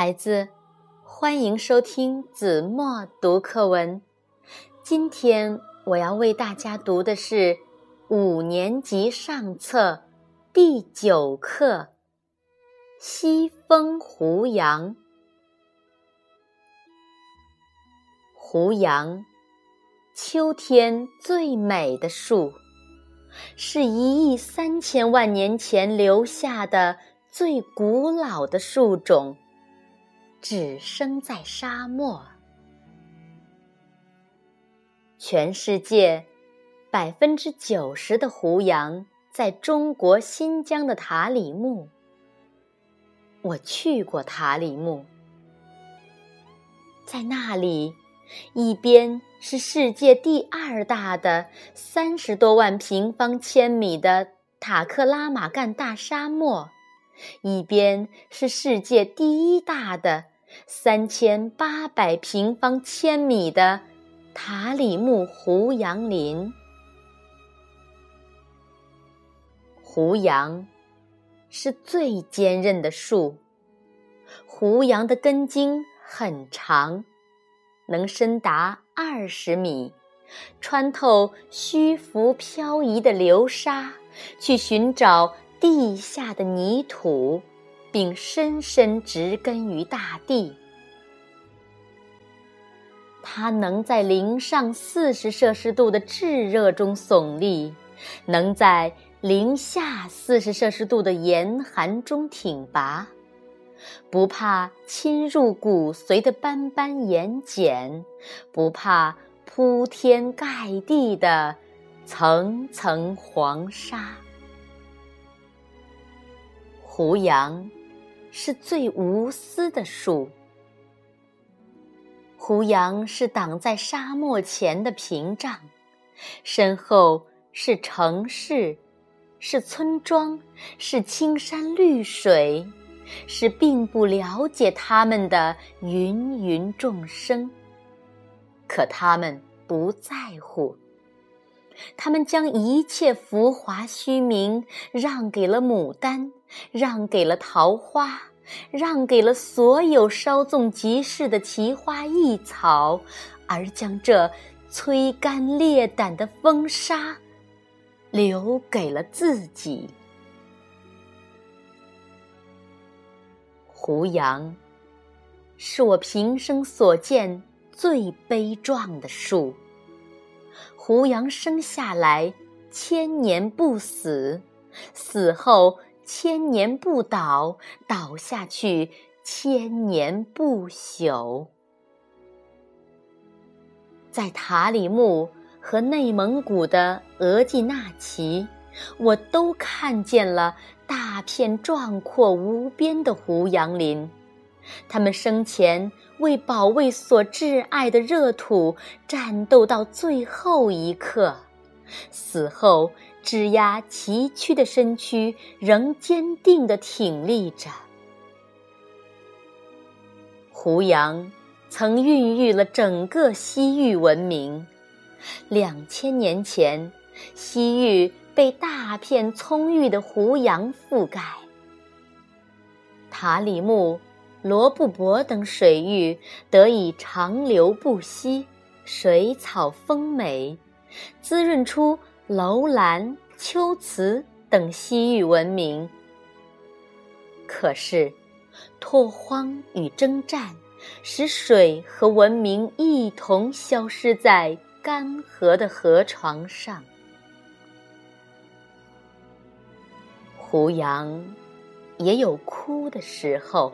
孩子，欢迎收听子墨读课文。今天我要为大家读的是五年级上册第九课《西风胡杨》。胡杨，秋天最美的树，是一亿三千万年前留下的最古老的树种。只生在沙漠。全世界百分之九十的胡杨在中国新疆的塔里木。我去过塔里木，在那里，一边是世界第二大的三十多万平方千米的塔克拉玛干大沙漠，一边是世界第一大的。三千八百平方千米的塔里木胡杨林，胡杨是最坚韧的树。胡杨的根茎很长，能深达二十米，穿透虚浮漂移的流沙，去寻找地下的泥土。并深深植根于大地。它能在零上四十摄氏度的炙热中耸立，能在零下四十摄氏度的严寒中挺拔，不怕侵入骨髓的斑斑盐碱，不怕铺天盖地的层层黄沙。胡杨。是最无私的树。胡杨是挡在沙漠前的屏障，身后是城市，是村庄，是青山绿水，是并不了解他们的芸芸众生。可他们不在乎，他们将一切浮华虚名让给了牡丹。让给了桃花，让给了所有稍纵即逝的奇花异草，而将这摧肝裂胆的风沙留给了自己。胡杨，是我平生所见最悲壮的树。胡杨生下来千年不死，死后。千年不倒，倒下去千年不朽。在塔里木和内蒙古的额济纳旗，我都看见了大片壮阔无边的胡杨林。他们生前为保卫所挚爱的热土战斗到最后一刻，死后。枝桠崎岖的身躯仍坚定地挺立着。胡杨曾孕育了整个西域文明。两千年前，西域被大片葱郁的胡杨覆盖。塔里木、罗布泊等水域得以长流不息，水草丰美，滋润出。楼兰、秋瓷等西域文明，可是拓荒与征战，使水和文明一同消失在干涸的河床上。胡杨也有枯的时候，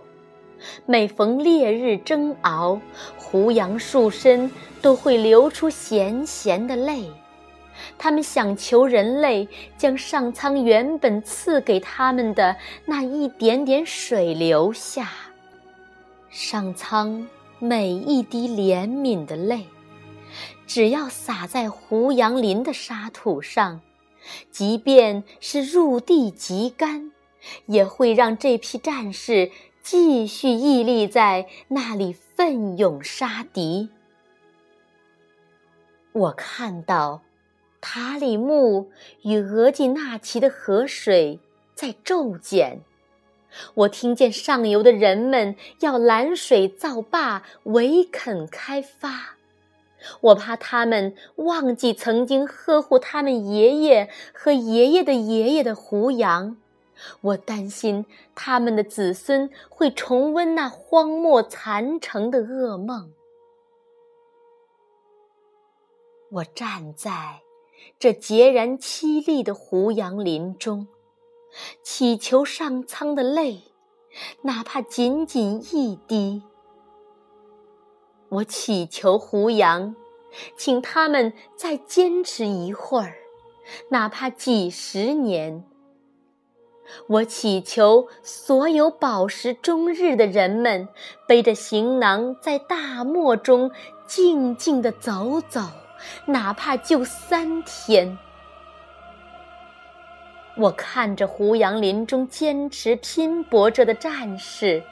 每逢烈日蒸熬，胡杨树身都会流出咸咸的泪。他们想求人类将上苍原本赐给他们的那一点点水留下。上苍每一滴怜悯的泪，只要洒在胡杨林的沙土上，即便是入地即干，也会让这批战士继续屹立在那里，奋勇杀敌。我看到。塔里木与额济纳旗的河水在骤减，我听见上游的人们要拦水造坝，围垦开发。我怕他们忘记曾经呵护他们爷爷和爷爷的爷爷的胡杨，我担心他们的子孙会重温那荒漠残城的噩梦。我站在这孑然凄厉的胡杨林中，祈求上苍的泪，哪怕仅仅一滴。我祈求胡杨，请他们再坚持一会儿，哪怕几十年。我祈求所有饱食终日的人们，背着行囊在大漠中静静地走走。哪怕就三天，我看着胡杨林中坚持拼搏着的战士，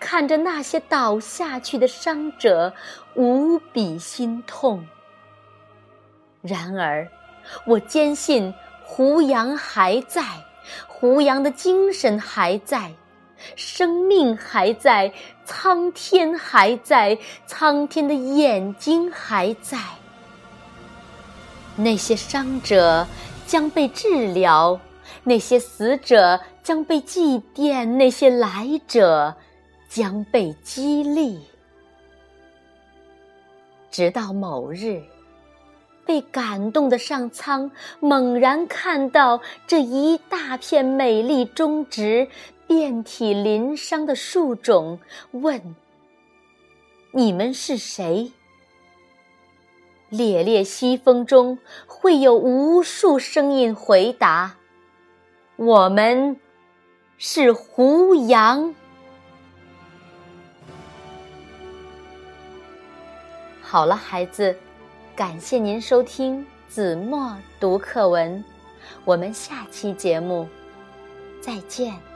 看着那些倒下去的伤者，无比心痛。然而，我坚信胡杨还在，胡杨的精神还在，生命还在，苍天还在，苍天的眼睛还在。那些伤者将被治疗，那些死者将被祭奠，那些来者将被激励。直到某日，被感动的上苍猛然看到这一大片美丽中植、遍体鳞伤的树种，问：“你们是谁？”烈烈西风中，会有无数声音回答：“我们是胡杨。”好了，孩子，感谢您收听子墨读课文，我们下期节目再见。